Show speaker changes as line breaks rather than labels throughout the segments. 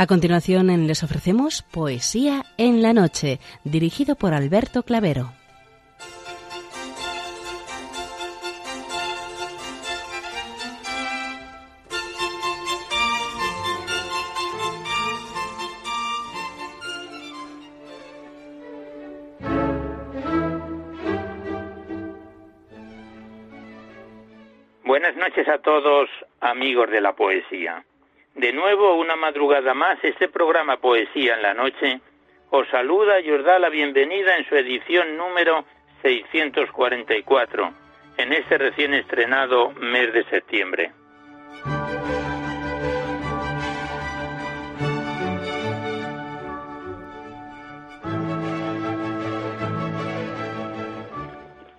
A continuación les ofrecemos Poesía en la Noche, dirigido por Alberto Clavero.
Buenas noches a todos, amigos de la poesía. De nuevo, una madrugada más, este programa Poesía en la Noche os saluda y os da la bienvenida en su edición número 644, en este recién estrenado mes de septiembre.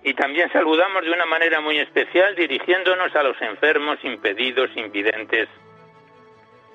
Y también saludamos de una manera muy especial dirigiéndonos a los enfermos, impedidos, invidentes,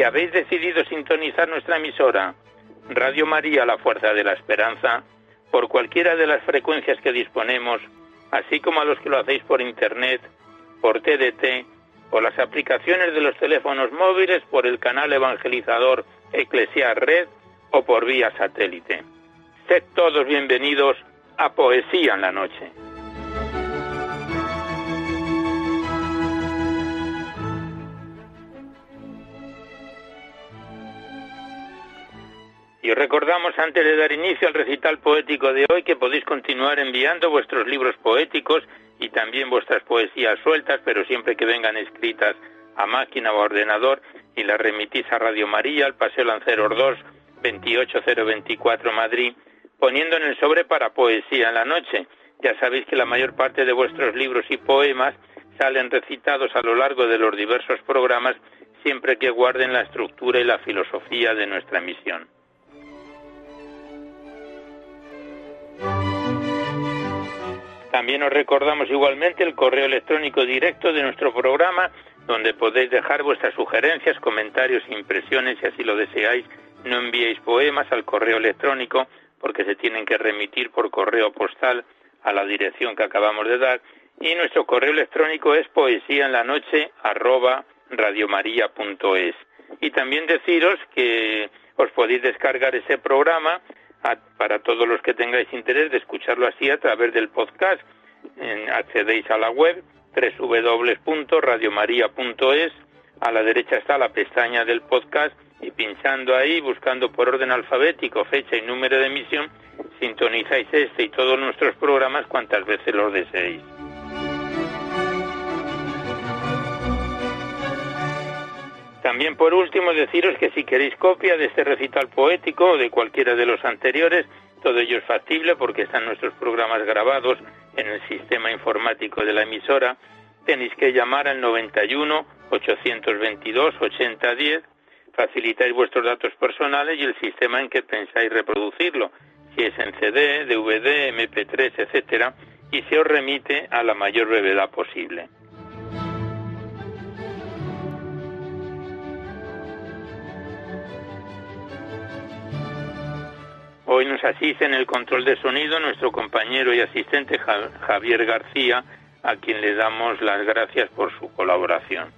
que habéis decidido sintonizar nuestra emisora, Radio María, la Fuerza de la Esperanza, por cualquiera de las frecuencias que disponemos, así como a los que lo hacéis por Internet, por TDT, por las aplicaciones de los teléfonos móviles, por el canal evangelizador Eclesiar Red o por vía satélite. Sed todos bienvenidos a Poesía en la Noche. Y os recordamos antes de dar inicio al recital poético de hoy que podéis continuar enviando vuestros libros poéticos y también vuestras poesías sueltas, pero siempre que vengan escritas a máquina o a ordenador y las remitís a Radio María, al Paseo Lanceros 2, 28024 Madrid, poniendo en el sobre para poesía en la noche. Ya sabéis que la mayor parte de vuestros libros y poemas salen recitados a lo largo de los diversos programas siempre que guarden la estructura y la filosofía de nuestra misión. También os recordamos igualmente el correo electrónico directo de nuestro programa, donde podéis dejar vuestras sugerencias, comentarios impresiones, si así lo deseáis. No enviéis poemas al correo electrónico porque se tienen que remitir por correo postal a la dirección que acabamos de dar. Y nuestro correo electrónico es poesía en la noche. Y también deciros que os podéis descargar ese programa para todos los que tengáis interés de escucharlo así a través del podcast. accedéis a la web www.radiomaria.es. A la derecha está la pestaña del podcast y pinchando ahí, buscando por orden alfabético fecha y número de emisión, sintonizáis este y todos nuestros programas cuantas veces los deseéis. También por último deciros que si queréis copia de este recital poético o de cualquiera de los anteriores, todo ello es factible porque están nuestros programas grabados en el sistema informático de la emisora. Tenéis que llamar al 91 822 8010, facilitáis vuestros datos personales y el sistema en que pensáis reproducirlo, si es en CD, DVD, MP3, etcétera, y se os remite a la mayor brevedad posible. Hoy nos asiste en el control de sonido nuestro compañero y asistente Javier García, a quien le damos las gracias por su colaboración.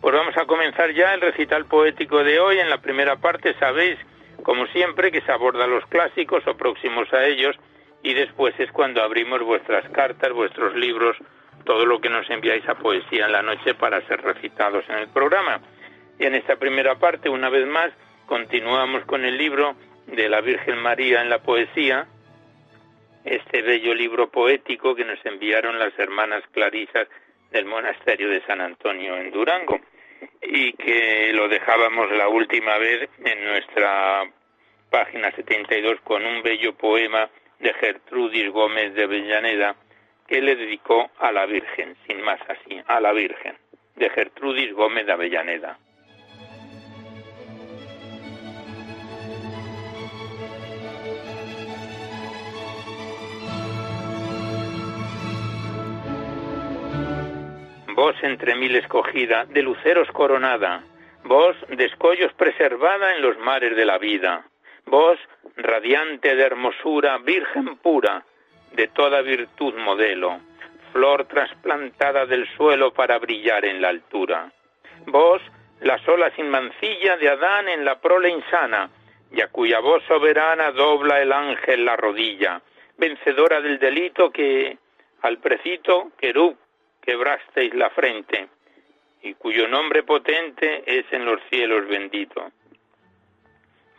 Pues vamos a comenzar ya el recital poético de hoy. En la primera parte sabéis, como siempre, que se aborda los clásicos o próximos a ellos y después es cuando abrimos vuestras cartas, vuestros libros, todo lo que nos enviáis a Poesía en la Noche para ser recitados en el programa. Y en esta primera parte, una vez más, continuamos con el libro de la Virgen María en la poesía, este bello libro poético que nos enviaron las hermanas clarisas del monasterio de San Antonio en Durango y que lo dejábamos la última vez en nuestra página 72 con un bello poema de Gertrudis Gómez de Avellaneda que le dedicó a la Virgen, sin más así, a la Virgen, de Gertrudis Gómez de Avellaneda. Vos entre mil escogida, de luceros coronada, vos de escollos preservada en los mares de la vida, vos radiante de hermosura, virgen pura, de toda virtud modelo, flor trasplantada del suelo para brillar en la altura. Vos, la sola sin mancilla de Adán en la prole insana, y a cuya voz soberana dobla el ángel la rodilla, vencedora del delito que al precito querub quebrasteis la frente, y cuyo nombre potente es en los cielos bendito.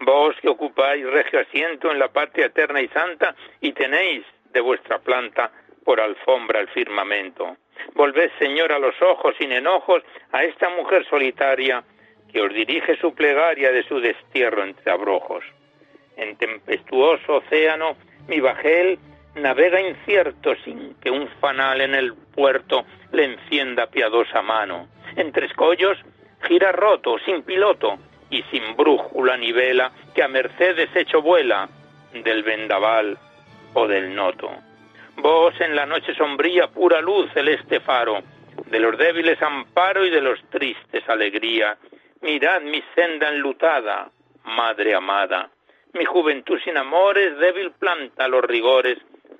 Vos que ocupáis regio asiento en la patria eterna y santa, y tenéis de vuestra planta por alfombra el firmamento. Volved, Señor, a los ojos sin enojos a esta mujer solitaria que os dirige su plegaria de su destierro entre abrojos. En tempestuoso océano mi bajel navega incierto sin que un fanal en el puerto le encienda piadosa mano. Entre escollos gira roto, sin piloto y sin brújula ni vela, que a mercedes hecho vuela del vendaval o del noto. Vos en la noche sombría, pura luz, celeste faro, de los débiles amparo y de los tristes alegría. Mirad mi senda enlutada, madre amada. Mi juventud sin amores, débil planta los rigores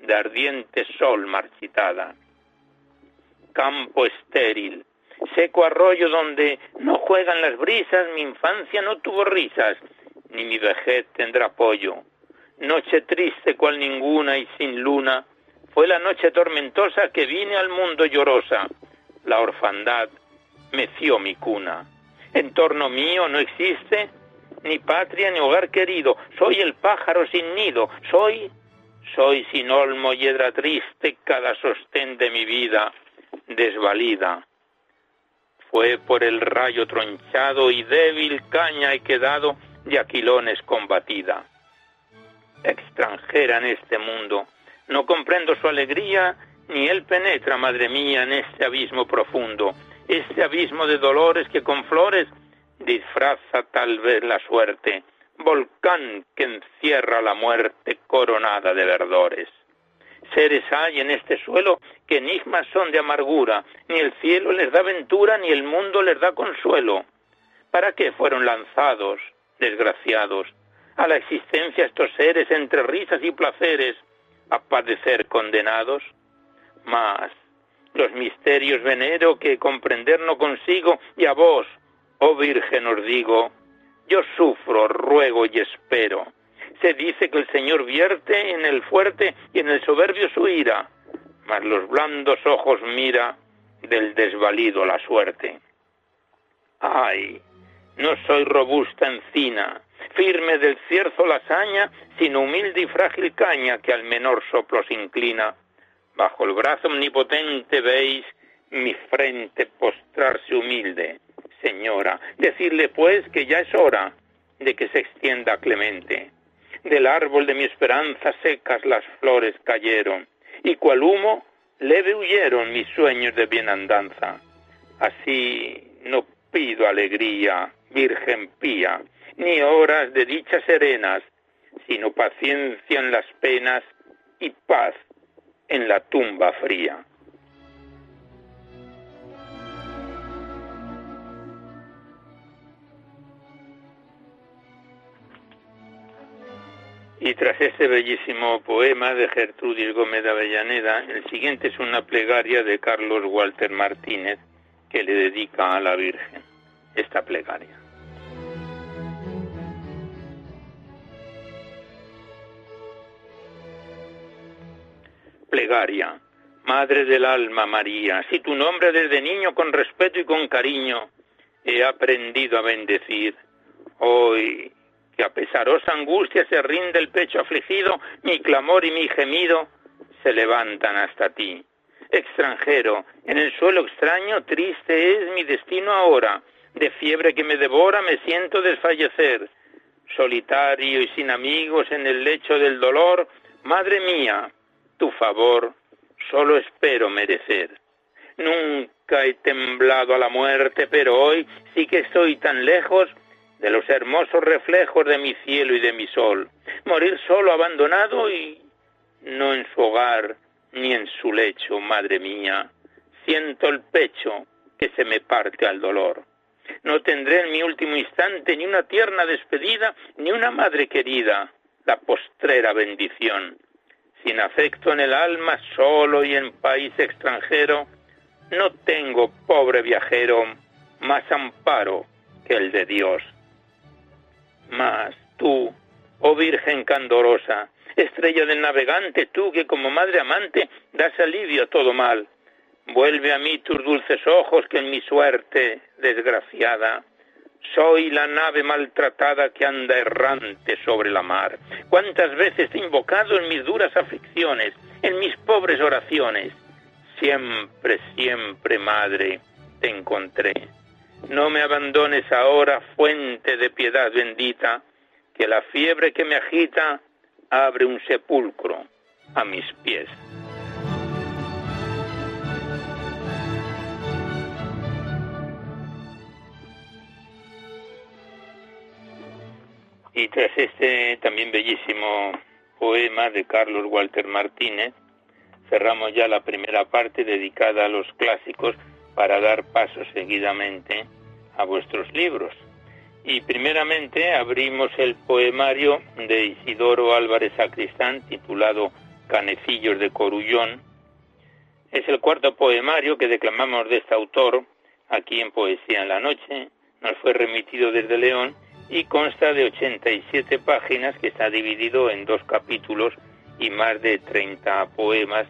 de ardiente sol marchitada. Campo estéril, seco arroyo donde no juegan las brisas, mi infancia no tuvo risas, ni mi vejez tendrá apoyo. Noche triste cual ninguna y sin luna, fue la noche tormentosa que vine al mundo llorosa. La orfandad meció mi cuna. En torno mío no existe ni patria ni hogar querido. Soy el pájaro sin nido. Soy, soy sin olmo y edra triste cada sostén de mi vida desvalida. Fue por el rayo tronchado y débil caña he quedado de aquilones combatida. Extranjera en este mundo, no comprendo su alegría, ni él penetra, madre mía, en este abismo profundo, este abismo de dolores que con flores disfraza tal vez la suerte, volcán que encierra la muerte coronada de verdores. Seres hay en este suelo que enigmas son de amargura, ni el cielo les da ventura, ni el mundo les da consuelo. ¿Para qué fueron lanzados, desgraciados, a la existencia estos seres entre risas y placeres, a padecer condenados? Mas los misterios venero que comprender no consigo, y a vos, oh Virgen, os digo, yo sufro, ruego y espero. Se dice que el Señor vierte en el fuerte y en el soberbio su ira, mas los blandos ojos mira del desvalido la suerte. Ay, no soy robusta encina, firme del cierzo la saña, sino humilde y frágil caña que al menor soplo se inclina. Bajo el brazo omnipotente veis mi frente postrarse humilde. Señora, decirle pues que ya es hora de que se extienda clemente. Del árbol de mi esperanza secas las flores cayeron, y cual humo leve huyeron mis sueños de bienandanza. Así no pido alegría, Virgen pía, ni horas de dichas serenas, sino paciencia en las penas y paz en la tumba fría. Y tras este bellísimo poema de Gertrudis Gómez de Avellaneda, el siguiente es una plegaria de Carlos Walter Martínez que le dedica a la Virgen esta plegaria. Plegaria. Madre del alma María, si tu nombre desde niño con respeto y con cariño he aprendido a bendecir, hoy que a pesarosa angustia se rinde el pecho afligido, mi clamor y mi gemido se levantan hasta ti. Extranjero, en el suelo extraño, triste es mi destino ahora, de fiebre que me devora me siento desfallecer. Solitario y sin amigos en el lecho del dolor, Madre mía, tu favor solo espero merecer. Nunca he temblado a la muerte, pero hoy sí que estoy tan lejos de los hermosos reflejos de mi cielo y de mi sol. Morir solo, abandonado y no en su hogar ni en su lecho, madre mía, siento el pecho que se me parte al dolor. No tendré en mi último instante ni una tierna despedida, ni una madre querida, la postrera bendición. Sin afecto en el alma, solo y en país extranjero, no tengo, pobre viajero, más amparo que el de Dios. Mas tú, oh Virgen candorosa, estrella del navegante, tú que como madre amante das alivio a todo mal, vuelve a mí tus dulces ojos que en mi suerte desgraciada soy la nave maltratada que anda errante sobre la mar. ¿Cuántas veces te he invocado en mis duras aflicciones, en mis pobres oraciones? Siempre, siempre, madre, te encontré. No me abandones ahora, fuente de piedad bendita, que la fiebre que me agita abre un sepulcro a mis pies. Y tras este también bellísimo poema de Carlos Walter Martínez, cerramos ya la primera parte dedicada a los clásicos para dar paso seguidamente a vuestros libros. Y primeramente abrimos el poemario de Isidoro Álvarez Sacristán titulado Canecillos de Corullón. Es el cuarto poemario que declamamos de este autor aquí en Poesía en la Noche. Nos fue remitido desde León y consta de 87 páginas que está dividido en dos capítulos y más de 30 poemas.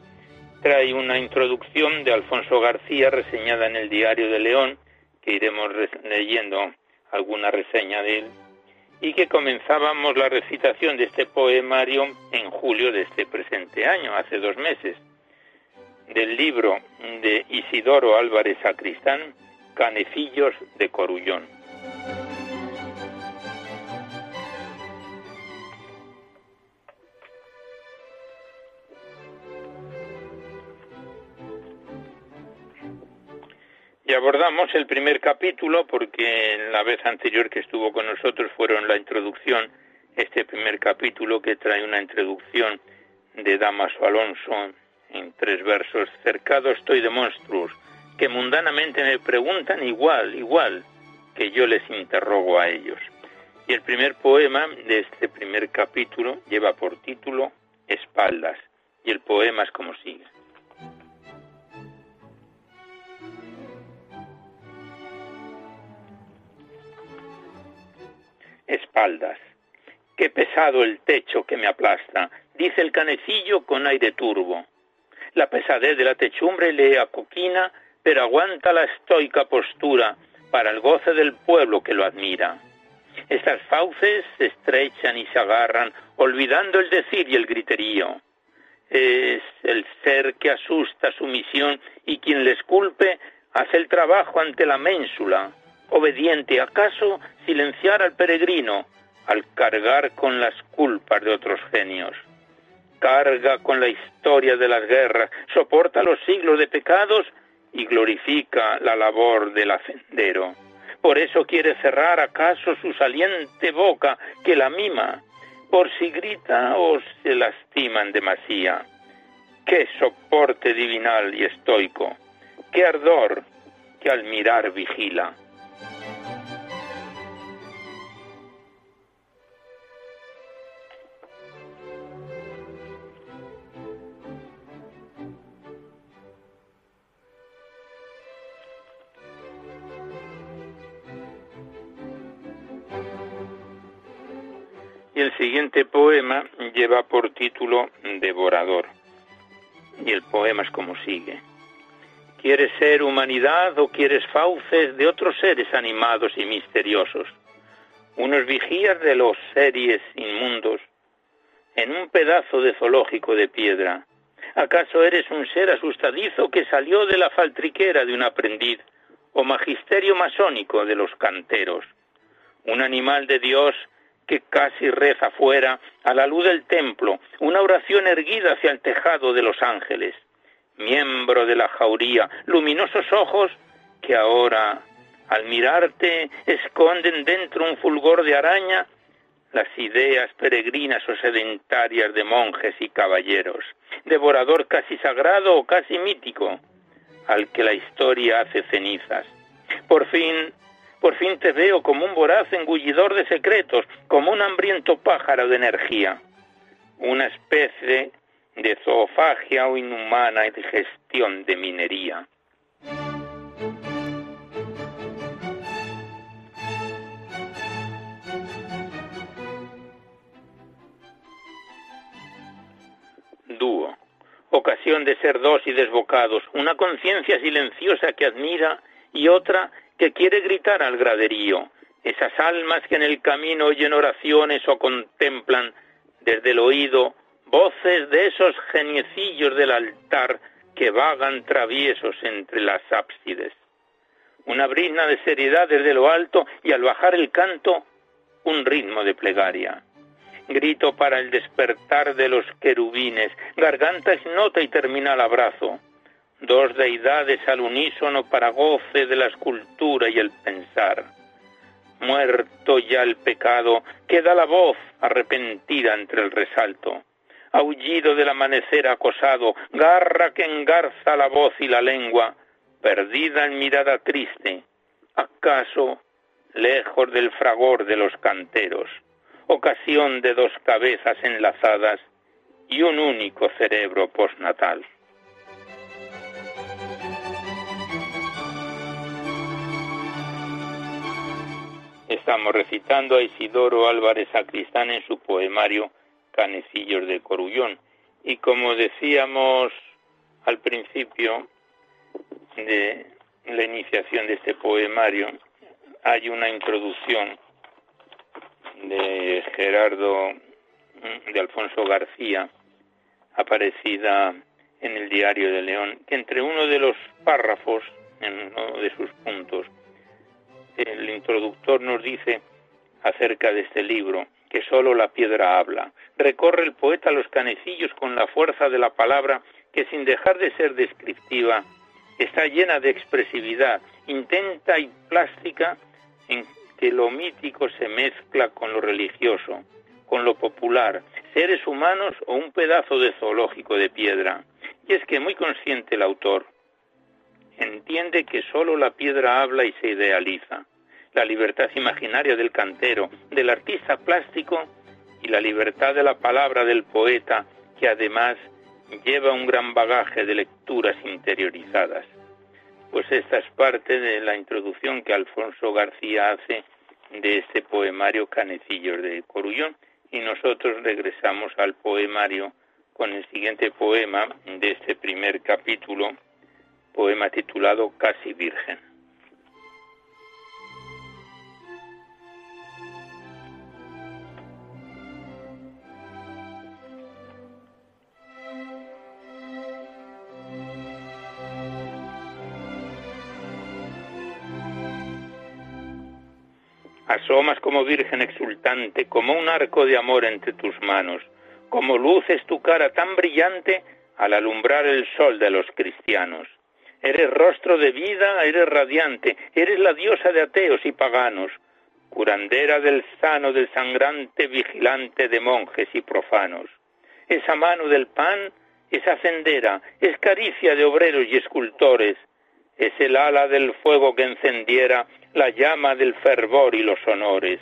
Trae una introducción de Alfonso García reseñada en el Diario de León que iremos leyendo alguna reseña de él, y que comenzábamos la recitación de este poemario en julio de este presente año, hace dos meses, del libro de Isidoro Álvarez Sacristán, Canecillos de Corullón. Y abordamos el primer capítulo porque la vez anterior que estuvo con nosotros fueron la introducción, este primer capítulo que trae una introducción de Damaso Alonso en tres versos. Cercado estoy de monstruos que mundanamente me preguntan igual, igual que yo les interrogo a ellos. Y el primer poema de este primer capítulo lleva por título Espaldas. Y el poema es como sigue. Espaldas. Qué pesado el techo que me aplasta, dice el canecillo con aire turbo. La pesadez de la techumbre le acoquina, pero aguanta la estoica postura para el goce del pueblo que lo admira. Estas fauces se estrechan y se agarran, olvidando el decir y el griterío. Es el ser que asusta su misión y quien le esculpe hace el trabajo ante la ménsula, obediente acaso silenciar al peregrino al cargar con las culpas de otros genios. Carga con la historia de las guerras, soporta los siglos de pecados y glorifica la labor del hacendero. Por eso quiere cerrar acaso su saliente boca que la mima, por si grita o se lastima en demasía. Qué soporte divinal y estoico, qué ardor que al mirar vigila. El siguiente poema lleva por título Devorador. Y el poema es como sigue. ¿Quieres ser humanidad o quieres fauces de otros seres animados y misteriosos? Unos vigías de los series inmundos en un pedazo de zoológico de piedra. ¿Acaso eres un ser asustadizo que salió de la faltriquera de un aprendiz o magisterio masónico de los canteros? Un animal de Dios que casi reza fuera, a la luz del templo, una oración erguida hacia el tejado de los ángeles. Miembro de la jauría, luminosos ojos que ahora, al mirarte, esconden dentro un fulgor de araña las ideas peregrinas o sedentarias de monjes y caballeros, devorador casi sagrado o casi mítico. al que la historia hace cenizas. Por fin, por fin te veo como un voraz engullidor de secretos, como un hambriento pájaro de energía, una especie de zoofagia o inhumana digestión de minería. Dúo. Ocasión de ser dos y desbocados, una conciencia silenciosa que admira y otra que quiere gritar al graderío, esas almas que en el camino oyen oraciones o contemplan desde el oído voces de esos geniecillos del altar que vagan traviesos entre las ábsides. Una brisna de seriedad desde lo alto y al bajar el canto un ritmo de plegaria grito para el despertar de los querubines, garganta nota y terminal abrazo, dos deidades al unísono para goce de la escultura y el pensar. Muerto ya el pecado, queda la voz arrepentida entre el resalto. Aullido del amanecer acosado, garra que engarza la voz y la lengua, perdida en mirada triste, acaso lejos del fragor de los canteros ocasión de dos cabezas enlazadas y un único cerebro postnatal. Estamos recitando a Isidoro Álvarez Sacristán en su poemario Canecillos de Corullón. Y como decíamos al principio de la iniciación de este poemario, hay una introducción de Gerardo mm, de Alfonso García, aparecida en el Diario de León, que entre uno de los párrafos, en uno de sus puntos, el introductor nos dice acerca de este libro, que solo la piedra habla. Recorre el poeta los canecillos con la fuerza de la palabra que sin dejar de ser descriptiva, está llena de expresividad, intenta y plástica en que lo mítico se mezcla con lo religioso, con lo popular, seres humanos o un pedazo de zoológico de piedra. Y es que muy consciente el autor entiende que sólo la piedra habla y se idealiza. La libertad imaginaria del cantero, del artista plástico y la libertad de la palabra del poeta, que además lleva un gran bagaje de lecturas interiorizadas. Pues esta es parte de la introducción que Alfonso García hace de este poemario Canecillos de Corullón y nosotros regresamos al poemario con el siguiente poema de este primer capítulo, poema titulado Casi Virgen. Asomas como virgen exultante, como un arco de amor entre tus manos, como luces tu cara tan brillante al alumbrar el sol de los cristianos. Eres rostro de vida, eres radiante, eres la diosa de ateos y paganos, curandera del sano, del sangrante, vigilante de monjes y profanos. Esa mano del pan es hacendera, es caricia de obreros y escultores, es el ala del fuego que encendiera la llama del fervor y los honores.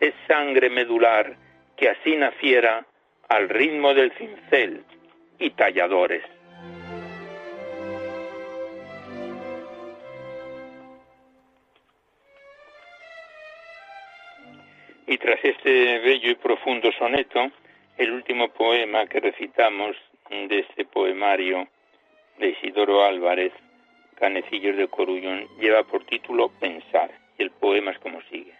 Es sangre medular que así naciera al ritmo del cincel y talladores. Y tras este bello y profundo soneto, el último poema que recitamos de este poemario de Isidoro Álvarez Canecillos de Corullón lleva por título Pensar y el poema es como sigue.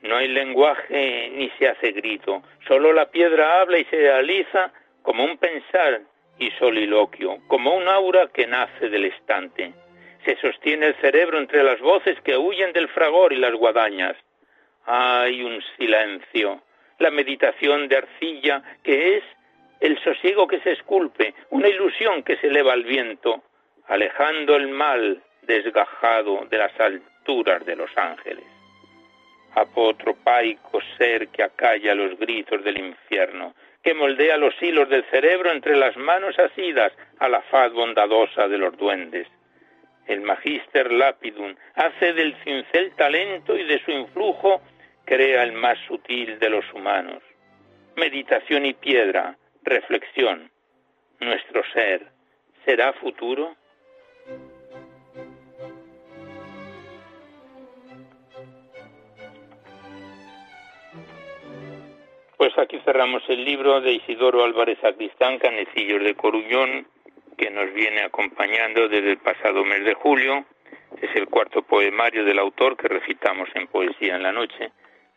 No hay lenguaje ni se hace grito, solo la piedra habla y se realiza como un pensar y soliloquio, como un aura que nace del estante. Se sostiene el cerebro entre las voces que huyen del fragor y las guadañas. Hay un silencio, la meditación de arcilla que es el sosiego que se esculpe, una ilusión que se eleva al viento, alejando el mal desgajado de las alturas de los ángeles. Apotropaico ser que acalla los gritos del infierno, que moldea los hilos del cerebro entre las manos asidas a la faz bondadosa de los duendes. El Magister Lapidum hace del cincel talento y de su influjo crea el más sutil de los humanos. Meditación y piedra, reflexión. Nuestro ser será futuro. Pues aquí cerramos el libro de Isidoro Álvarez Acristán, Canecillos de Corullón, que nos viene acompañando desde el pasado mes de julio. Es el cuarto poemario del autor que recitamos en Poesía en la Noche.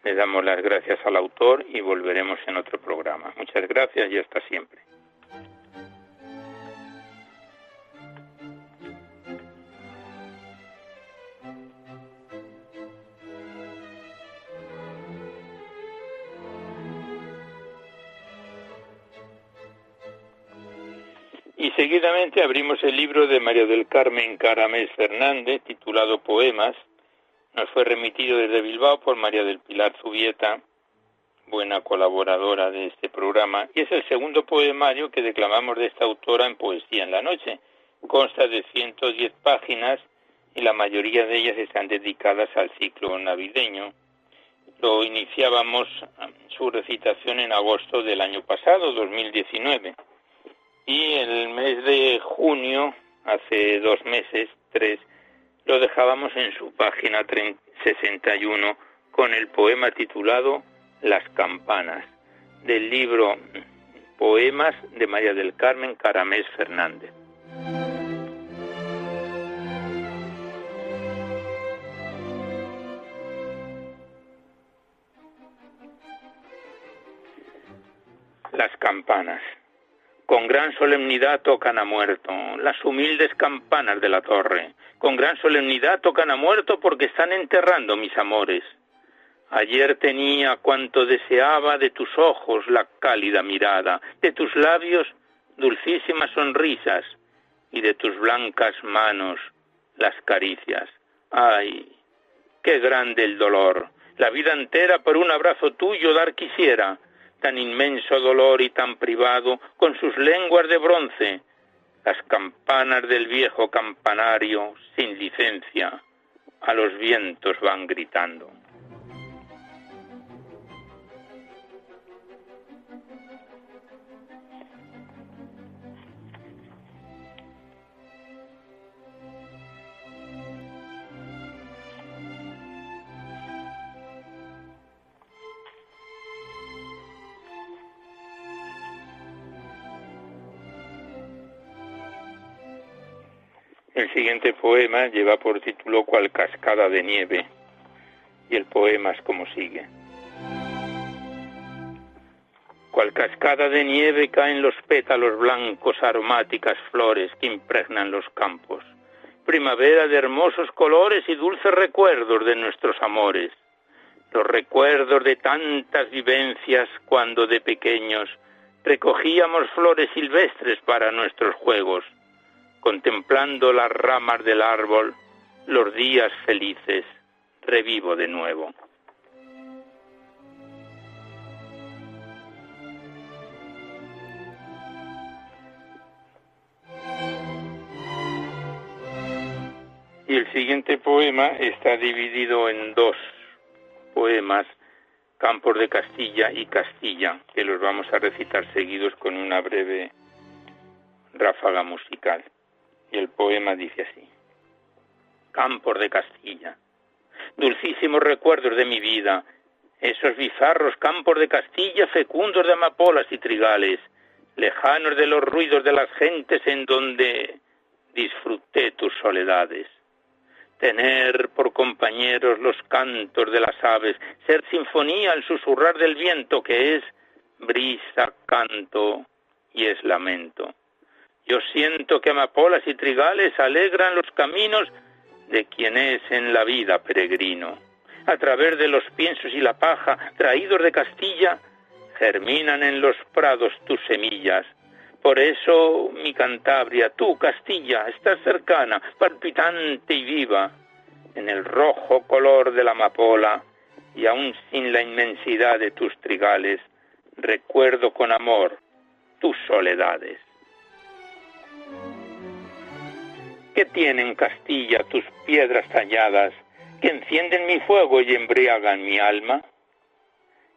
Le damos las gracias al autor y volveremos en otro programa. Muchas gracias y hasta siempre. Y seguidamente abrimos el libro de María del Carmen Caramés Fernández, titulado Poemas. Nos fue remitido desde Bilbao por María del Pilar Zubieta, buena colaboradora de este programa, y es el segundo poemario que declamamos de esta autora en Poesía en la Noche. Consta de 110 páginas y la mayoría de ellas están dedicadas al ciclo navideño. Lo iniciábamos su recitación en agosto del año pasado, 2019 y el mes de junio, hace dos meses, tres, lo dejábamos en su página 61 con el poema titulado Las campanas, del libro Poemas de María del Carmen Caramés Fernández. Las campanas. Con gran solemnidad tocan a muerto las humildes campanas de la torre. Con gran solemnidad tocan a muerto porque están enterrando mis amores. Ayer tenía cuanto deseaba de tus ojos la cálida mirada, de tus labios dulcísimas sonrisas y de tus blancas manos las caricias. Ay, qué grande el dolor. La vida entera por un abrazo tuyo dar quisiera tan inmenso dolor y tan privado, con sus lenguas de bronce, las campanas del viejo campanario, sin licencia, a los vientos van gritando. El siguiente poema lleva por título Cual cascada de nieve y el poema es como sigue. Cual cascada de nieve caen los pétalos blancos aromáticas flores que impregnan los campos. Primavera de hermosos colores y dulces recuerdos de nuestros amores. Los recuerdos de tantas vivencias cuando de pequeños recogíamos flores silvestres para nuestros juegos contemplando las ramas del árbol, los días felices, revivo de nuevo. Y el siguiente poema está dividido en dos poemas, Campos de Castilla y Castilla, que los vamos a recitar seguidos con una breve ráfaga musical. Y el poema dice así. Campos de Castilla, dulcísimos recuerdos de mi vida, esos bizarros campos de Castilla fecundos de amapolas y trigales, lejanos de los ruidos de las gentes en donde disfruté tus soledades. Tener por compañeros los cantos de las aves, ser sinfonía al susurrar del viento que es brisa, canto y es lamento yo siento que amapolas y trigales alegran los caminos de quien es en la vida peregrino. A través de los piensos y la paja, traídos de Castilla, germinan en los prados tus semillas. Por eso, mi Cantabria, tú, Castilla, estás cercana, palpitante y viva, en el rojo color de la amapola, y aún sin la inmensidad de tus trigales, recuerdo con amor tus soledades. ¿Qué tienen Castilla tus piedras talladas que encienden mi fuego y embriagan mi alma?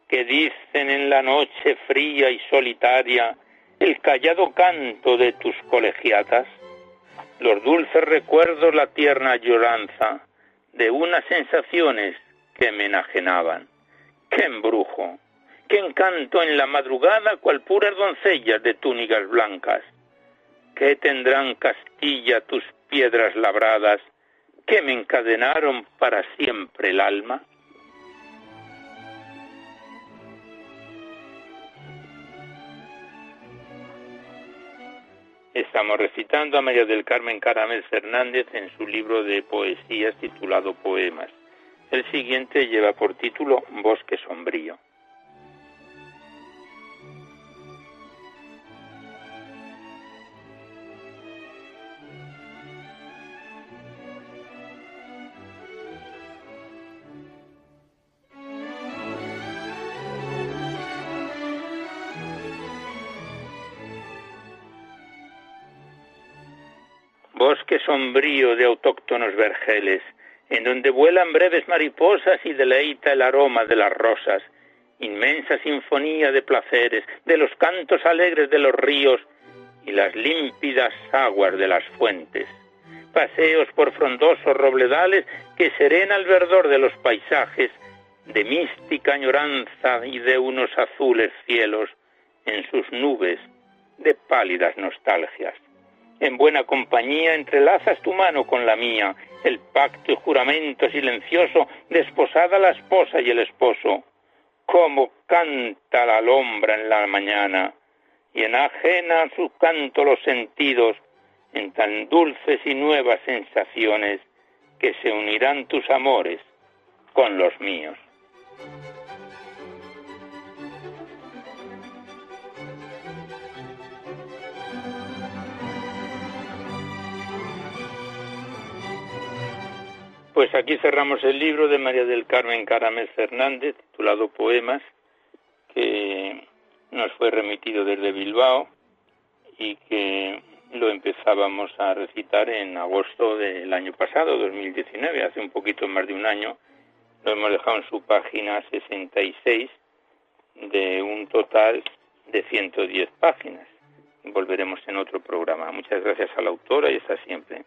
que dicen en la noche fría y solitaria el callado canto de tus colegiatas, los dulces recuerdos, la tierna lloranza de unas sensaciones que me enajenaban. ¡Qué embrujo! ¡Qué encanto en la madrugada cual puras doncellas de túnicas blancas! ¿Qué tendrán Castilla tus piedras labradas que me encadenaron para siempre el alma? Estamos recitando a María del Carmen Caramel Fernández en su libro de poesías titulado Poemas. El siguiente lleva por título Bosque Sombrío. Bosque sombrío de autóctonos vergeles, en donde vuelan breves mariposas y deleita el aroma de las rosas, inmensa sinfonía de placeres, de los cantos alegres de los ríos y las límpidas aguas de las fuentes, paseos por frondosos robledales que serena el verdor de los paisajes, de mística añoranza y de unos azules cielos en sus nubes de pálidas nostalgias en buena compañía entrelazas tu mano con la mía, el pacto y juramento silencioso desposada la esposa y el esposo. Cómo canta la alombra en la mañana, y enajena su canto los sentidos en tan dulces y nuevas sensaciones que se unirán tus amores con los míos. Pues aquí cerramos el libro de María del Carmen Caramel Fernández, titulado Poemas, que nos fue remitido desde Bilbao y que lo empezábamos a recitar en agosto del año pasado, 2019, hace un poquito más de un año. Lo hemos dejado en su página 66 de un total de 110 páginas. Volveremos en otro programa. Muchas gracias a la autora y hasta siempre.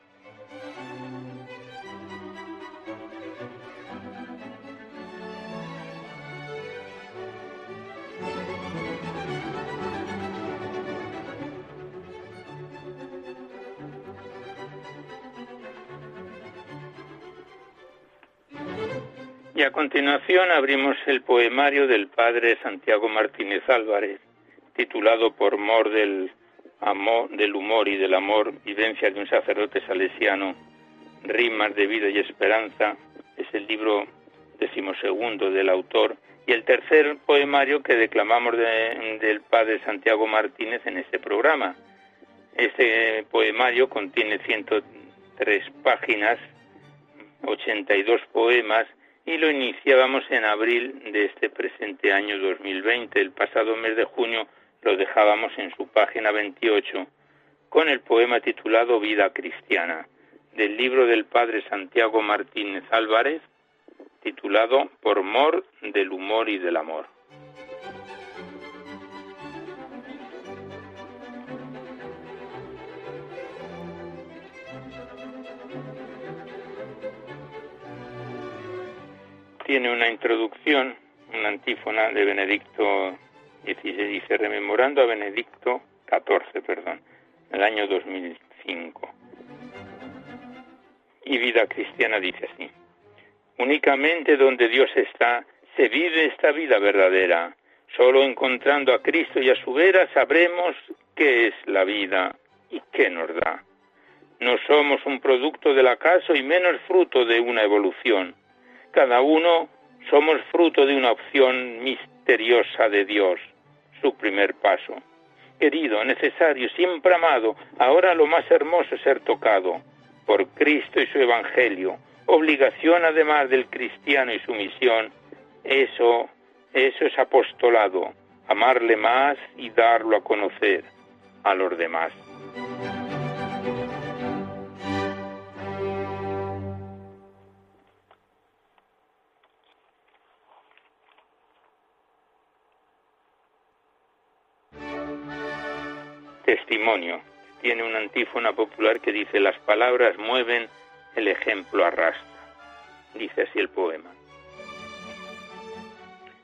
Y a continuación abrimos el poemario del padre Santiago Martínez Álvarez, titulado Por mor del amor, del humor y del amor, vivencia de un sacerdote salesiano, rimas de vida y esperanza, es el libro decimosegundo del autor, y el tercer poemario que declamamos del padre Santiago Martínez en este programa. Este poemario contiene 103 páginas, 82 poemas, y lo iniciábamos en abril de este presente año 2020. El pasado mes de junio lo dejábamos en su página 28 con el poema titulado Vida Cristiana del libro del padre Santiago Martínez Álvarez titulado Por mor del humor y del amor. Tiene una introducción, una antífona de Benedicto XVI, dice, rememorando a Benedicto XIV, perdón, el año 2005. Y vida cristiana dice así, únicamente donde Dios está, se vive esta vida verdadera. Solo encontrando a Cristo y a su vera sabremos qué es la vida y qué nos da. No somos un producto del acaso y menos fruto de una evolución cada uno somos fruto de una opción misteriosa de Dios, su primer paso. Querido, necesario, siempre amado, ahora lo más hermoso es ser tocado por Cristo y su Evangelio, obligación además del cristiano y su misión, eso, eso es apostolado, amarle más y darlo a conocer a los demás. Testimonio. Tiene una antífona popular que dice las palabras mueven, el ejemplo arrastra. Dice así el poema.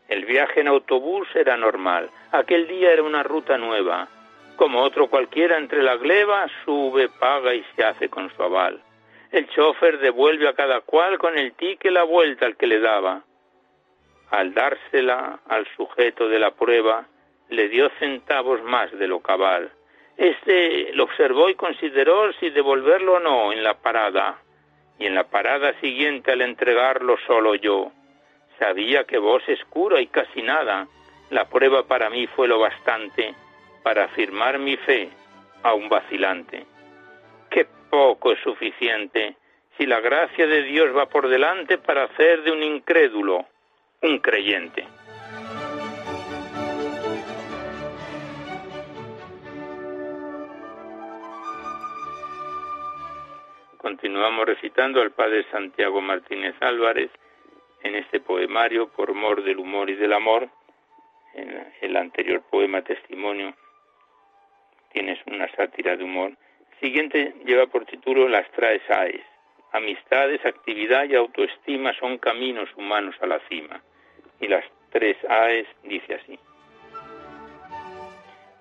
El viaje en autobús era normal. Aquel día era una ruta nueva. Como otro cualquiera entre la gleba, sube, paga y se hace con su aval. El chofer devuelve a cada cual con el tique la vuelta al que le daba. Al dársela al sujeto de la prueba, le dio centavos más de lo cabal. Este lo observó y consideró si devolverlo o no en la parada. Y en la parada siguiente al entregarlo solo yo Sabía que vos es cura y casi nada. La prueba para mí fue lo bastante para afirmar mi fe a un vacilante. Qué poco es suficiente si la gracia de Dios va por delante para hacer de un incrédulo un creyente. Continuamos recitando al Padre Santiago Martínez Álvarez en este poemario por mor del humor y del amor. En el anterior poema Testimonio tienes una sátira de humor. Siguiente lleva por título Las traes aes. Amistades, actividad y autoestima son caminos humanos a la cima. Y las tres aes dice así.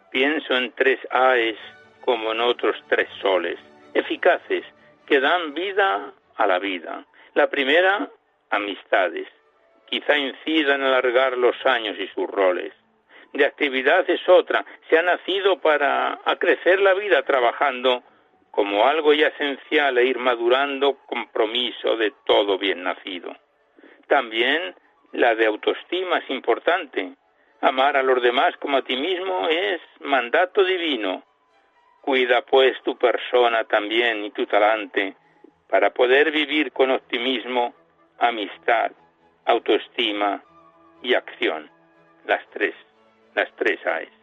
Pienso en tres aes como en otros tres soles, eficaces, que dan vida a la vida. La primera, amistades. Quizá incida en alargar los años y sus roles. De actividad es otra. Se ha nacido para acrecer la vida trabajando como algo ya esencial e ir madurando compromiso de todo bien nacido. También la de autoestima es importante. Amar a los demás como a ti mismo es mandato divino. Cuida pues tu persona también y tu talante para poder vivir con optimismo amistad, autoestima y acción. Las tres, las tres hay.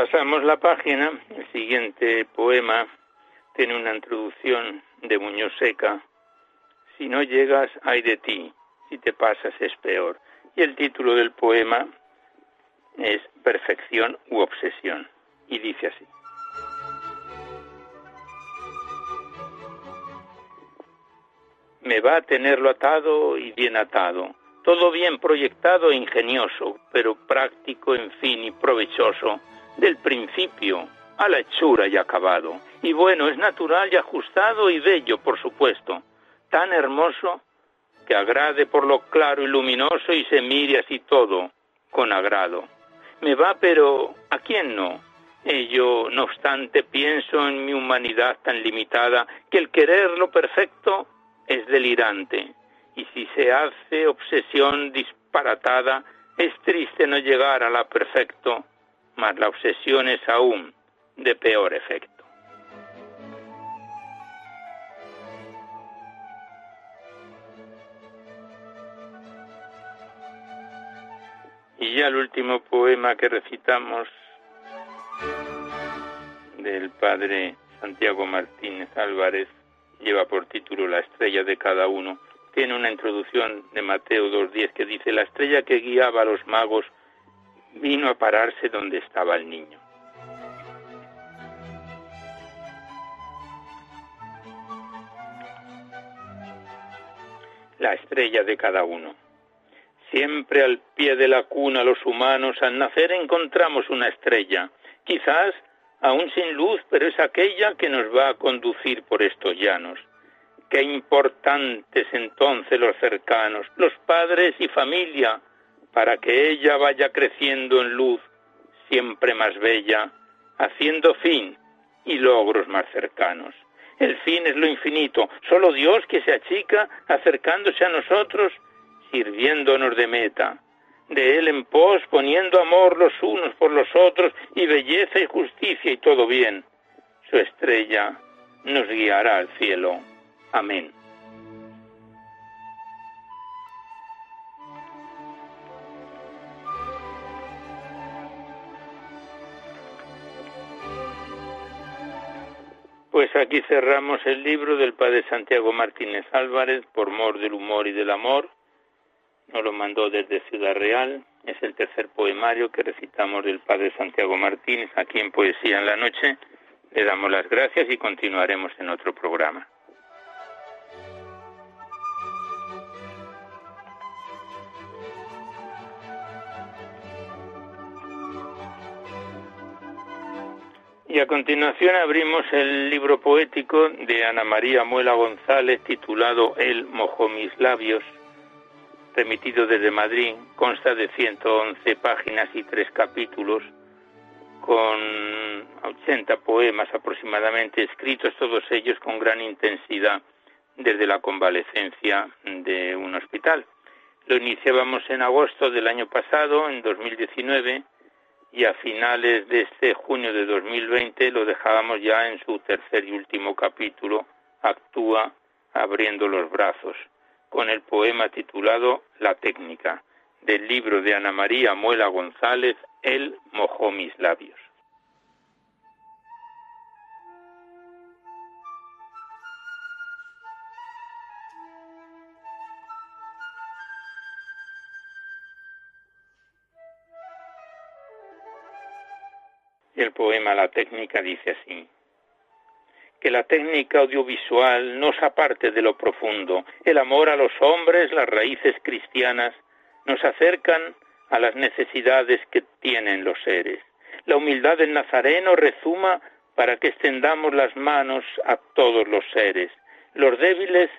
Pasamos la página, el siguiente poema tiene una introducción de Muñoz Seca. Si no llegas, hay de ti. Si te pasas, es peor. Y el título del poema es Perfección u Obsesión. Y dice así. Me va a tenerlo atado y bien atado. Todo bien proyectado e ingenioso, pero práctico, en fin, y provechoso del principio a la hechura y acabado. Y bueno, es natural y ajustado y bello, por supuesto, tan hermoso que agrade por lo claro y luminoso y se mire así todo con agrado. Me va, pero ¿a quién no? Ello, no obstante, pienso en mi humanidad tan limitada que el querer lo perfecto es delirante. Y si se hace obsesión disparatada, es triste no llegar a la perfecto la obsesión es aún de peor efecto. Y ya el último poema que recitamos del padre Santiago Martínez Álvarez lleva por título La estrella de cada uno. Tiene una introducción de Mateo 2.10 que dice, la estrella que guiaba a los magos vino a pararse donde estaba el niño. La estrella de cada uno. Siempre al pie de la cuna los humanos al nacer encontramos una estrella, quizás aún sin luz, pero es aquella que nos va a conducir por estos llanos. Qué importantes entonces los cercanos, los padres y familia, para que ella vaya creciendo en luz siempre más bella, haciendo fin y logros más cercanos. El fin es lo infinito, solo Dios que se achica acercándose a nosotros, sirviéndonos de meta. De Él en pos, poniendo amor los unos por los otros, y belleza y justicia y todo bien. Su estrella nos guiará al cielo. Amén. Pues aquí cerramos el libro del padre Santiago Martínez Álvarez, por mor del humor y del amor. Nos lo mandó desde Ciudad Real. Es el tercer poemario que recitamos del padre Santiago Martínez aquí en Poesía en la Noche. Le damos las gracias y continuaremos en otro programa. Y a continuación abrimos el libro poético de Ana María Muela González titulado El mojó mis labios, remitido desde Madrid, consta de 111 páginas y tres capítulos, con 80 poemas aproximadamente, escritos todos ellos con gran intensidad desde la convalecencia de un hospital. Lo iniciábamos en agosto del año pasado, en 2019, y a finales de este junio de 2020 lo dejábamos ya en su tercer y último capítulo, Actúa abriendo los brazos, con el poema titulado La técnica, del libro de Ana María Muela González, Él mojó mis labios. El poema La técnica dice así. Que la técnica audiovisual nos aparte de lo profundo. El amor a los hombres, las raíces cristianas, nos acercan a las necesidades que tienen los seres. La humildad del Nazareno rezuma para que extendamos las manos a todos los seres. Los débiles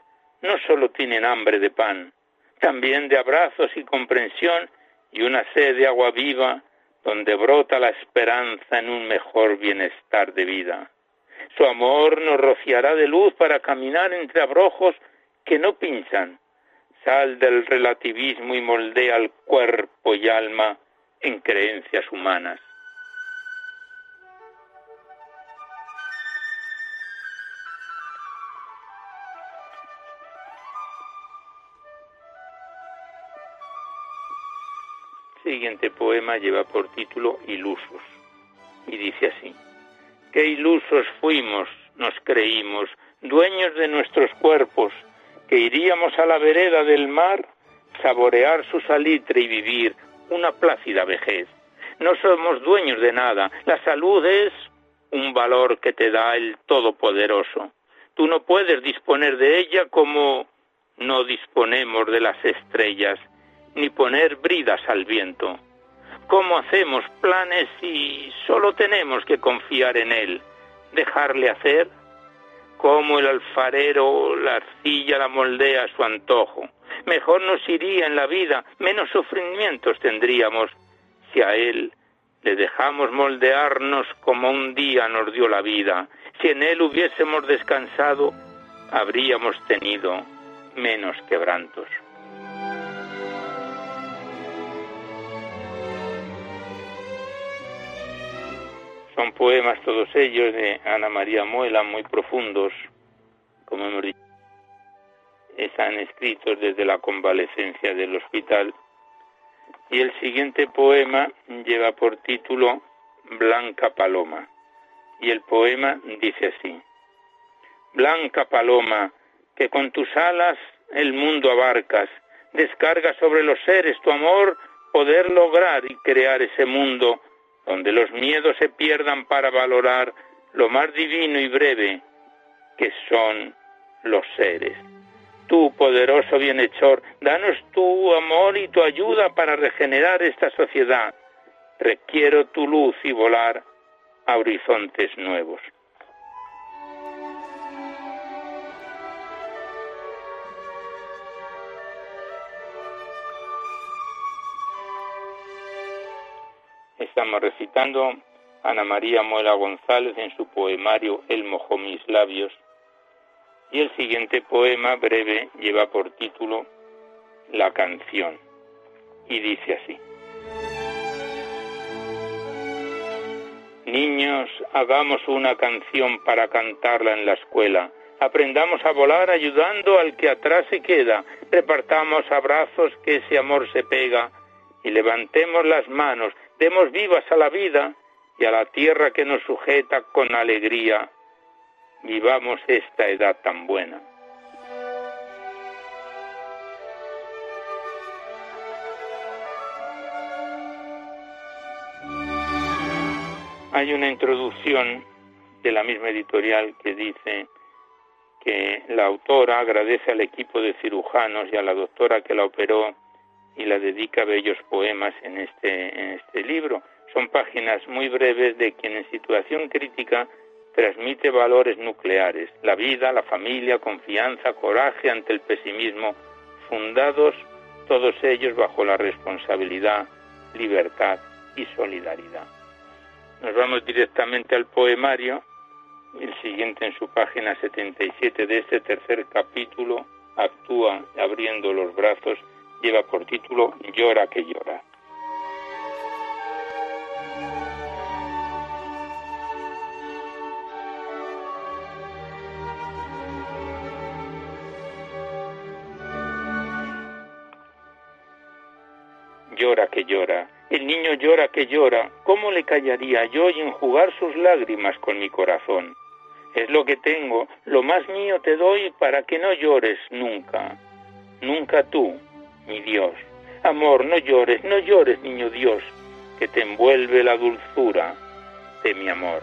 no solo tienen hambre de pan, también de abrazos y comprensión y una sed de agua viva donde brota la esperanza en un mejor bienestar de vida. Su amor nos rociará de luz para caminar entre abrojos que no pinchan. Sal del relativismo y moldea el cuerpo y alma en creencias humanas. Siguiente poema lleva por título Ilusos y dice así, qué ilusos fuimos, nos creímos, dueños de nuestros cuerpos, que iríamos a la vereda del mar, saborear su salitre y vivir una plácida vejez. No somos dueños de nada, la salud es un valor que te da el Todopoderoso. Tú no puedes disponer de ella como no disponemos de las estrellas ni poner bridas al viento. ¿Cómo hacemos planes si solo tenemos que confiar en él? ¿Dejarle hacer? ¿Cómo el alfarero la arcilla la moldea a su antojo? Mejor nos iría en la vida, menos sufrimientos tendríamos si a él le dejamos moldearnos como un día nos dio la vida. Si en él hubiésemos descansado, habríamos tenido menos quebrantos. Son poemas todos ellos de Ana María Muela, muy profundos, como. Están escritos desde la convalecencia del hospital. Y el siguiente poema lleva por título Blanca Paloma. Y el poema dice así. Blanca Paloma, que con tus alas el mundo abarcas, descarga sobre los seres tu amor, poder lograr y crear ese mundo donde los miedos se pierdan para valorar lo más divino y breve que son los seres. Tú, poderoso bienhechor, danos tu amor y tu ayuda para regenerar esta sociedad. Requiero tu luz y volar a horizontes nuevos. Estamos recitando Ana María Muela González en su poemario El mojó mis labios. Y el siguiente poema breve lleva por título La canción y dice así. Niños, hagamos una canción para cantarla en la escuela. Aprendamos a volar ayudando al que atrás se queda. Repartamos abrazos que ese amor se pega. Y levantemos las manos, demos vivas a la vida y a la tierra que nos sujeta con alegría. Vivamos esta edad tan buena. Hay una introducción de la misma editorial que dice que la autora agradece al equipo de cirujanos y a la doctora que la operó y la dedica bellos poemas en este, en este libro. Son páginas muy breves de quien en situación crítica transmite valores nucleares, la vida, la familia, confianza, coraje ante el pesimismo, fundados todos ellos bajo la responsabilidad, libertad y solidaridad. Nos vamos directamente al poemario. El siguiente en su página 77 de este tercer capítulo actúa abriendo los brazos, lleva por título Llora que llora. Llora que llora el niño llora que llora, ¿cómo le callaría yo y enjugar sus lágrimas con mi corazón? Es lo que tengo, lo más mío te doy para que no llores nunca. Nunca tú, mi Dios. Amor, no llores, no llores, niño Dios, que te envuelve la dulzura de mi amor.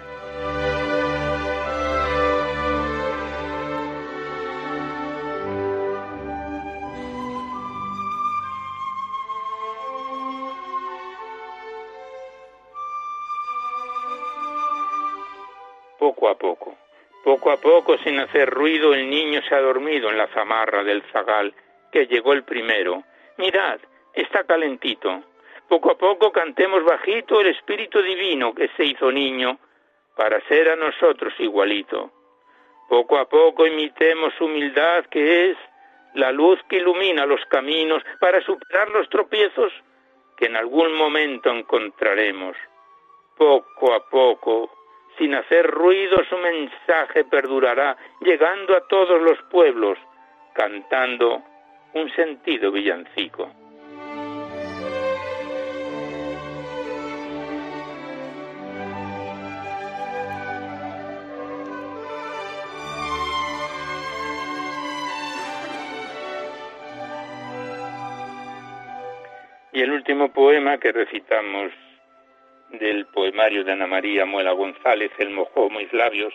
poco a poco. Poco a poco, sin hacer ruido, el niño se ha dormido en la zamarra del zagal, que llegó el primero. Mirad, está calentito. Poco a poco cantemos bajito el Espíritu Divino que se hizo niño, para ser a nosotros igualito. Poco a poco imitemos humildad que es la luz que ilumina los caminos para superar los tropiezos que en algún momento encontraremos. Poco a poco sin hacer ruido su mensaje perdurará, llegando a todos los pueblos, cantando un sentido villancico. Y el último poema que recitamos del poemario de Ana María Muela González, El mojó mis labios,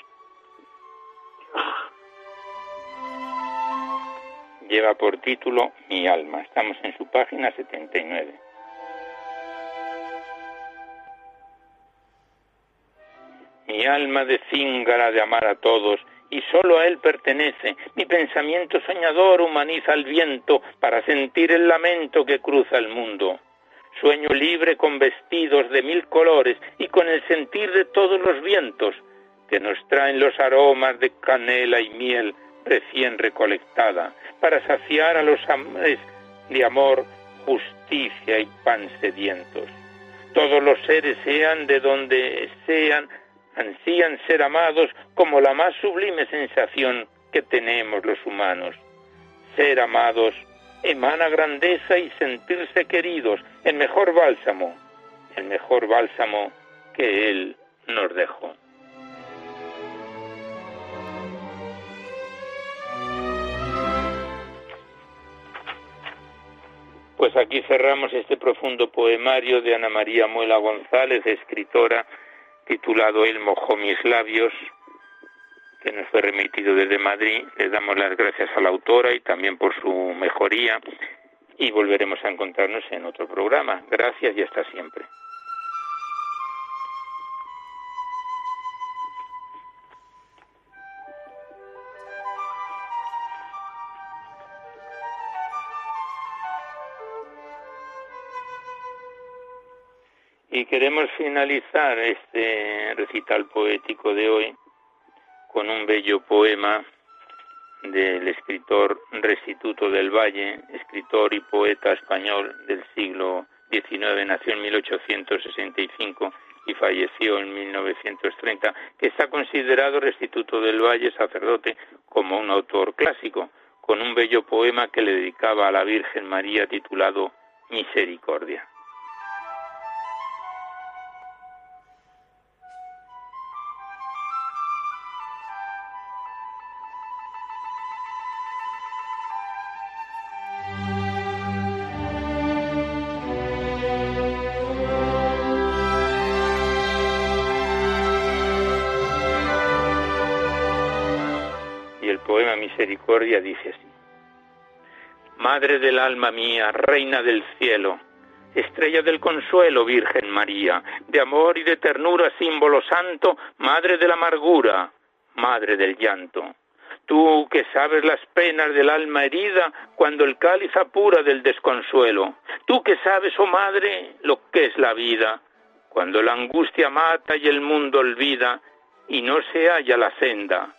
lleva por título Mi alma. Estamos en su página 79. Mi alma de cíngara de amar a todos y solo a él pertenece. Mi pensamiento soñador humaniza el viento para sentir el lamento que cruza el mundo sueño libre con vestidos de mil colores y con el sentir de todos los vientos que nos traen los aromas de canela y miel recién recolectada, para saciar a los amores de amor, justicia y pan sedientos. Todos los seres sean de donde sean, ansían ser amados como la más sublime sensación que tenemos los humanos. Ser amados emana grandeza y sentirse queridos, el mejor bálsamo, el mejor bálsamo que Él nos dejó. Pues aquí cerramos este profundo poemario de Ana María Muela González, escritora, titulado El mojó mis labios, que nos fue remitido desde Madrid. Les damos las gracias a la autora y también por su mejoría y volveremos a encontrarnos en otro programa. Gracias y hasta siempre. Y queremos finalizar este recital poético de hoy con un bello poema del escritor Restituto del Valle, escritor y poeta español del siglo XIX, nació en 1865 y falleció en 1930, que está considerado Restituto del Valle, sacerdote, como un autor clásico, con un bello poema que le dedicaba a la Virgen María titulado Misericordia. misericordia Madre del alma mía, reina del cielo, estrella del consuelo, Virgen María, de amor y de ternura, símbolo santo, Madre de la amargura, Madre del llanto. Tú que sabes las penas del alma herida cuando el cáliz apura del desconsuelo. Tú que sabes, oh Madre, lo que es la vida, cuando la angustia mata y el mundo olvida y no se halla la senda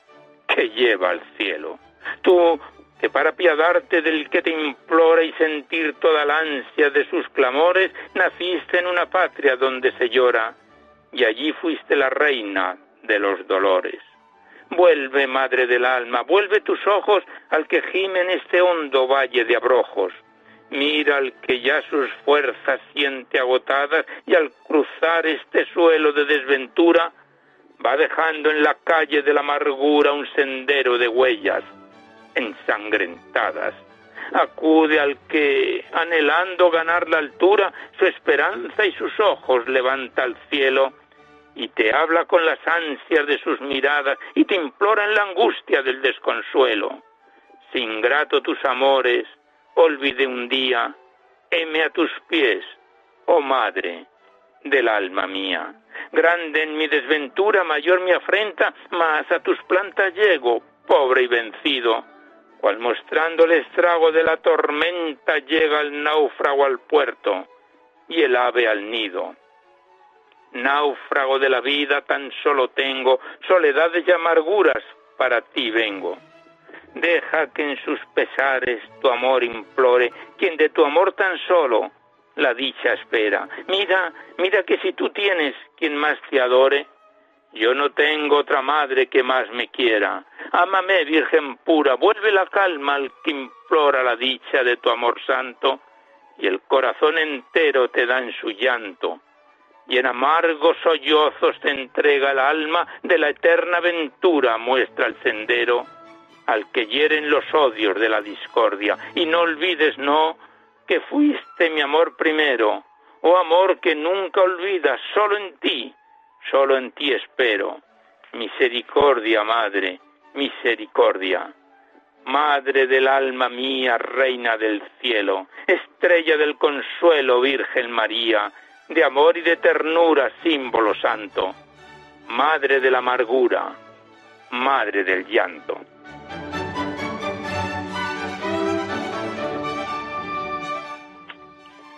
que lleva al cielo. Tú que para piadarte del que te implora y sentir toda la ansia de sus clamores, naciste en una patria donde se llora, y allí fuiste la reina de los dolores. Vuelve, madre del alma, vuelve tus ojos al que gime en este hondo valle de abrojos. Mira al que ya sus fuerzas siente agotadas y al cruzar este suelo de desventura, va dejando en la calle de la amargura un sendero de huellas ensangrentadas. Acude al que, anhelando ganar la altura, su esperanza y sus ojos levanta al cielo y te habla con las ansias de sus miradas y te implora en la angustia del desconsuelo. Si ingrato tus amores, olvide un día, heme a tus pies, oh madre del alma mía. Grande en mi desventura, mayor mi afrenta, mas a tus plantas llego, pobre y vencido cual mostrando el estrago de la tormenta llega el náufrago al puerto y el ave al nido. Náufrago de la vida tan solo tengo, soledades y amarguras para ti vengo. Deja que en sus pesares tu amor implore, quien de tu amor tan solo la dicha espera. Mira, mira que si tú tienes quien más te adore, yo no tengo otra madre que más me quiera. Ámame, Virgen pura, vuelve la calma al que implora la dicha de tu amor santo, y el corazón entero te da en su llanto. Y en amargos sollozos te entrega el alma de la eterna ventura, muestra el sendero al que hieren los odios de la discordia. Y no olvides, no, que fuiste mi amor primero, oh amor que nunca olvidas, solo en ti solo en ti espero. Misericordia, Madre, misericordia. Madre del alma mía, Reina del cielo, estrella del consuelo, Virgen María, de amor y de ternura, símbolo santo. Madre de la amargura, Madre del llanto.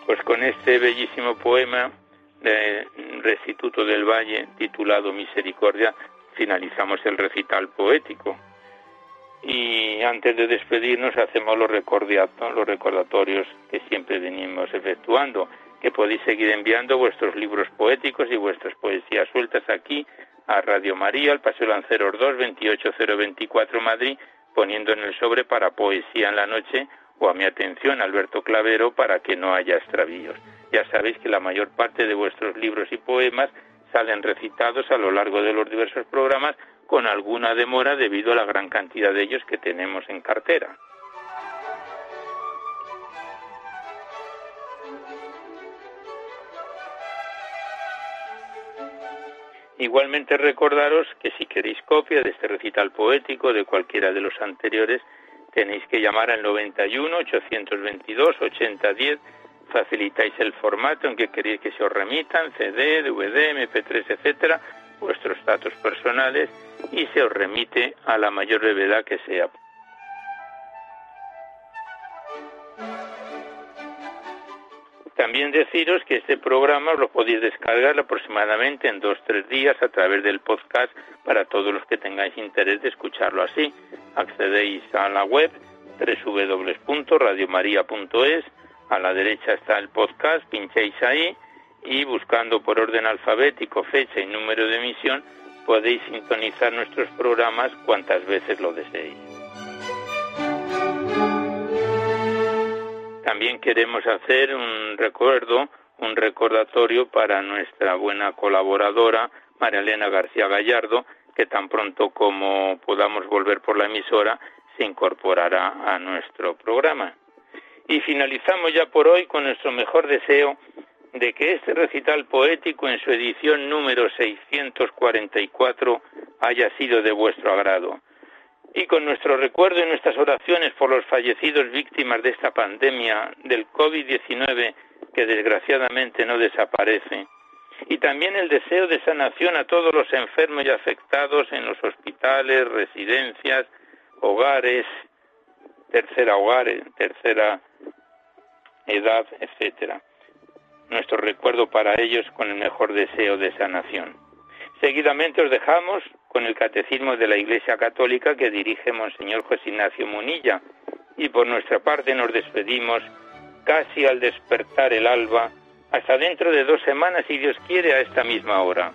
Pues con este bellísimo poema Restituto del Valle titulado Misericordia finalizamos el recital poético. Y antes de despedirnos hacemos los, los recordatorios que siempre venimos efectuando, que podéis seguir enviando vuestros libros poéticos y vuestras poesías sueltas aquí a Radio María, al Paseo Lanceros 2, 28024 Madrid, poniendo en el sobre para Poesía en la Noche o a mi atención, Alberto Clavero, para que no haya extravíos. Ya sabéis que la mayor parte de vuestros libros y poemas salen recitados a lo largo de los diversos programas con alguna demora debido a la gran cantidad de ellos que tenemos en cartera. Igualmente recordaros que si queréis copia de este recital poético de cualquiera de los anteriores, tenéis que llamar al 91 822 8010 facilitáis el formato en que queréis que se os remitan, CD, DVD, MP3, etcétera, vuestros datos personales y se os remite a la mayor brevedad que sea. También deciros que este programa lo podéis descargar aproximadamente en dos tres días a través del podcast para todos los que tengáis interés de escucharlo así. Accedéis a la web www.radiomaria.es, a la derecha está el podcast, pincháis ahí y buscando por orden alfabético fecha y número de emisión podéis sintonizar nuestros programas cuantas veces lo deseéis. También queremos hacer un recuerdo, un recordatorio para nuestra buena colaboradora, María Elena García Gallardo, que tan pronto como podamos volver por la emisora, se incorporará a nuestro programa. Y finalizamos ya por hoy con nuestro mejor deseo de que este recital poético en su edición número 644 haya sido de vuestro agrado. Y con nuestro recuerdo y nuestras oraciones por los fallecidos víctimas de esta pandemia del COVID-19 que desgraciadamente no desaparece, y también el deseo de sanación a todos los enfermos y afectados en los hospitales, residencias, hogares, tercera hogares, tercera edad, etcétera. Nuestro recuerdo para ellos con el mejor deseo de sanación. Seguidamente os dejamos con el Catecismo de la Iglesia Católica que dirige Monseñor José Ignacio Munilla y por nuestra parte nos despedimos casi al despertar el alba hasta dentro de dos semanas si Dios quiere a esta misma hora,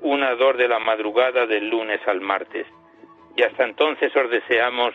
una dor de la madrugada del lunes al martes. Y hasta entonces os deseamos